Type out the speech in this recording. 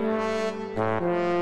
Música